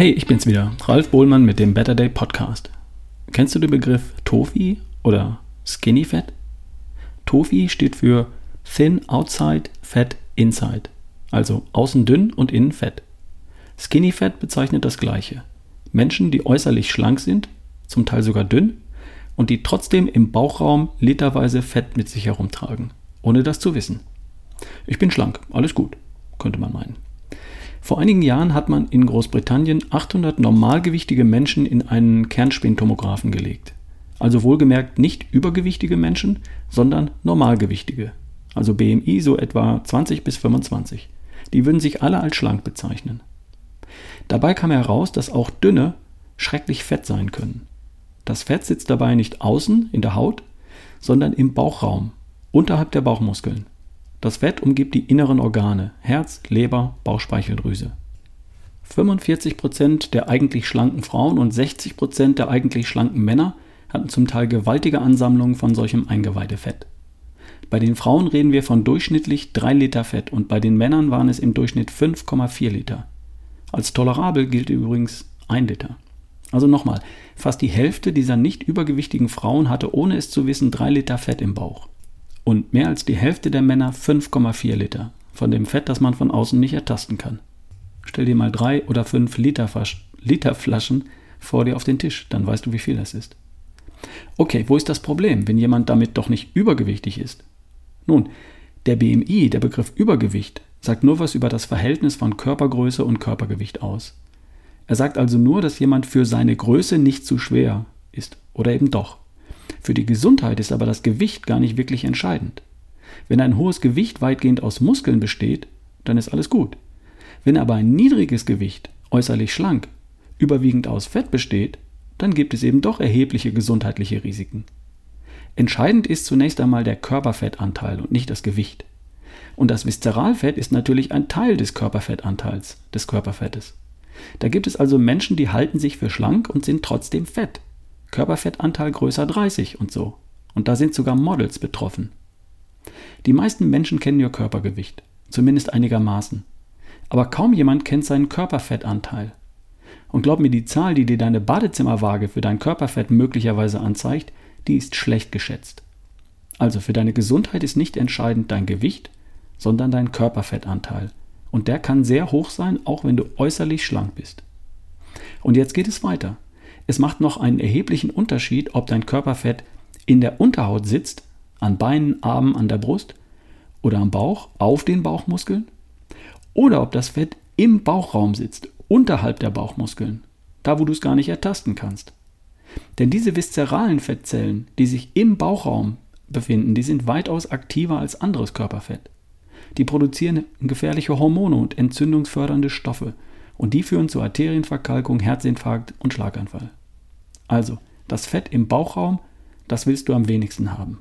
Hey, ich bin's wieder, Ralf Bohlmann mit dem Better Day Podcast. Kennst du den Begriff Tofi oder Skinny Fat? Tofi steht für Thin Outside, Fat Inside, also außen dünn und innen fett. Skinny Fat bezeichnet das gleiche. Menschen, die äußerlich schlank sind, zum Teil sogar dünn, und die trotzdem im Bauchraum literweise Fett mit sich herumtragen, ohne das zu wissen. Ich bin schlank, alles gut, könnte man meinen. Vor einigen Jahren hat man in Großbritannien 800 normalgewichtige Menschen in einen Kernspintomographen gelegt. Also wohlgemerkt nicht übergewichtige Menschen, sondern normalgewichtige. Also BMI so etwa 20 bis 25. Die würden sich alle als schlank bezeichnen. Dabei kam heraus, dass auch dünne schrecklich fett sein können. Das Fett sitzt dabei nicht außen in der Haut, sondern im Bauchraum, unterhalb der Bauchmuskeln. Das Fett umgibt die inneren Organe, Herz, Leber, Bauchspeicheldrüse. 45% der eigentlich schlanken Frauen und 60% der eigentlich schlanken Männer hatten zum Teil gewaltige Ansammlungen von solchem Eingeweidefett. Bei den Frauen reden wir von durchschnittlich 3 Liter Fett und bei den Männern waren es im Durchschnitt 5,4 Liter. Als tolerabel gilt übrigens 1 Liter. Also nochmal, fast die Hälfte dieser nicht übergewichtigen Frauen hatte ohne es zu wissen 3 Liter Fett im Bauch und mehr als die Hälfte der Männer 5,4 Liter von dem Fett, das man von außen nicht ertasten kann. Stell dir mal drei oder fünf Liter, Liter Flaschen vor dir auf den Tisch, dann weißt du, wie viel das ist. Okay, wo ist das Problem, wenn jemand damit doch nicht übergewichtig ist? Nun, der BMI, der Begriff Übergewicht, sagt nur was über das Verhältnis von Körpergröße und Körpergewicht aus. Er sagt also nur, dass jemand für seine Größe nicht zu schwer ist oder eben doch. Für die Gesundheit ist aber das Gewicht gar nicht wirklich entscheidend. Wenn ein hohes Gewicht weitgehend aus Muskeln besteht, dann ist alles gut. Wenn aber ein niedriges Gewicht, äußerlich schlank, überwiegend aus Fett besteht, dann gibt es eben doch erhebliche gesundheitliche Risiken. Entscheidend ist zunächst einmal der Körperfettanteil und nicht das Gewicht. Und das Viszeralfett ist natürlich ein Teil des Körperfettanteils, des Körperfettes. Da gibt es also Menschen, die halten sich für schlank und sind trotzdem fett. Körperfettanteil größer 30 und so. Und da sind sogar Models betroffen. Die meisten Menschen kennen ihr Körpergewicht, zumindest einigermaßen. Aber kaum jemand kennt seinen Körperfettanteil. Und glaub mir, die Zahl, die dir deine Badezimmerwaage für dein Körperfett möglicherweise anzeigt, die ist schlecht geschätzt. Also für deine Gesundheit ist nicht entscheidend dein Gewicht, sondern dein Körperfettanteil. Und der kann sehr hoch sein, auch wenn du äußerlich schlank bist. Und jetzt geht es weiter. Es macht noch einen erheblichen Unterschied, ob dein Körperfett in der Unterhaut sitzt, an Beinen, Armen, an der Brust oder am Bauch, auf den Bauchmuskeln, oder ob das Fett im Bauchraum sitzt, unterhalb der Bauchmuskeln, da wo du es gar nicht ertasten kannst. Denn diese viszeralen Fettzellen, die sich im Bauchraum befinden, die sind weitaus aktiver als anderes Körperfett. Die produzieren gefährliche Hormone und entzündungsfördernde Stoffe und die führen zu Arterienverkalkung, Herzinfarkt und Schlaganfall. Also, das Fett im Bauchraum, das willst du am wenigsten haben.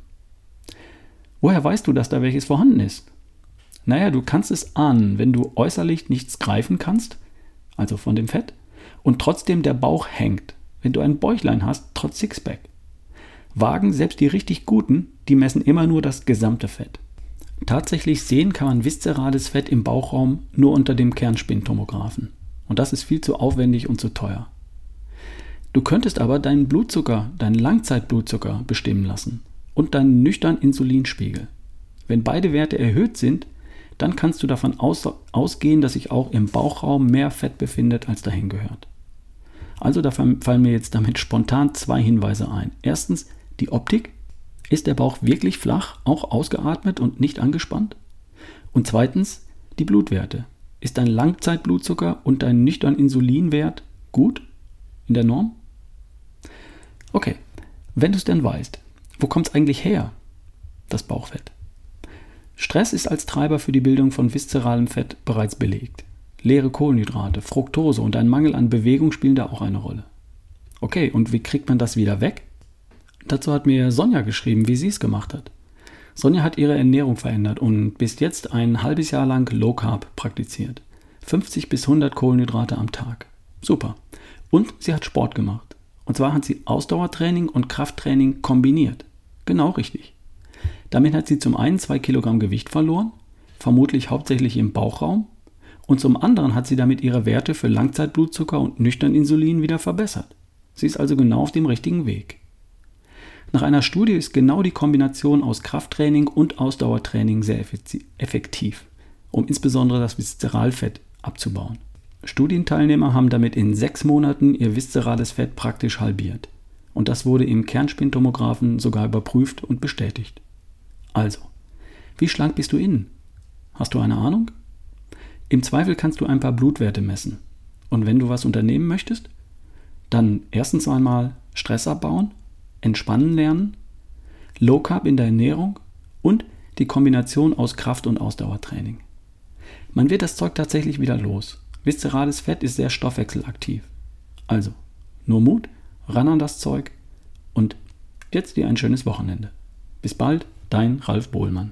Woher weißt du, dass da welches vorhanden ist? Naja, du kannst es ahnen, wenn du äußerlich nichts greifen kannst, also von dem Fett, und trotzdem der Bauch hängt, wenn du ein Bäuchlein hast, trotz Sixpack. Wagen, selbst die richtig guten, die messen immer nur das gesamte Fett. Tatsächlich sehen kann man viszerales Fett im Bauchraum nur unter dem Kernspintomographen. Und das ist viel zu aufwendig und zu teuer. Du könntest aber deinen Blutzucker, deinen Langzeitblutzucker bestimmen lassen und deinen nüchternen Insulinspiegel. Wenn beide Werte erhöht sind, dann kannst du davon aus, ausgehen, dass sich auch im Bauchraum mehr Fett befindet, als dahin gehört. Also da fallen mir jetzt damit spontan zwei Hinweise ein. Erstens die Optik. Ist der Bauch wirklich flach, auch ausgeatmet und nicht angespannt? Und zweitens die Blutwerte. Ist dein Langzeitblutzucker und dein nüchtern Insulinwert gut in der Norm? Okay, wenn du es denn weißt, wo kommt es eigentlich her, das Bauchfett? Stress ist als Treiber für die Bildung von viszeralem Fett bereits belegt. Leere Kohlenhydrate, Fructose und ein Mangel an Bewegung spielen da auch eine Rolle. Okay, und wie kriegt man das wieder weg? Dazu hat mir Sonja geschrieben, wie sie es gemacht hat. Sonja hat ihre Ernährung verändert und bis jetzt ein halbes Jahr lang Low Carb praktiziert. 50 bis 100 Kohlenhydrate am Tag. Super. Und sie hat Sport gemacht. Und zwar hat sie Ausdauertraining und Krafttraining kombiniert. Genau richtig. Damit hat sie zum einen 2 Kilogramm Gewicht verloren, vermutlich hauptsächlich im Bauchraum, Und zum anderen hat sie damit ihre Werte für Langzeitblutzucker und nüchtern Insulin wieder verbessert. Sie ist also genau auf dem richtigen Weg. Nach einer Studie ist genau die Kombination aus Krafttraining und Ausdauertraining sehr effektiv, um insbesondere das Viszeralfett abzubauen. Studienteilnehmer haben damit in sechs Monaten ihr viszerales Fett praktisch halbiert. Und das wurde im Kernspintomographen sogar überprüft und bestätigt. Also, wie schlank bist du innen? Hast du eine Ahnung? Im Zweifel kannst du ein paar Blutwerte messen. Und wenn du was unternehmen möchtest, dann erstens einmal Stress abbauen, entspannen lernen, Low Carb in der Ernährung und die Kombination aus Kraft- und Ausdauertraining. Man wird das Zeug tatsächlich wieder los. Viszerales Fett ist sehr stoffwechselaktiv. Also, nur Mut, ran an das Zeug und jetzt dir ein schönes Wochenende. Bis bald, dein Ralf Bohlmann.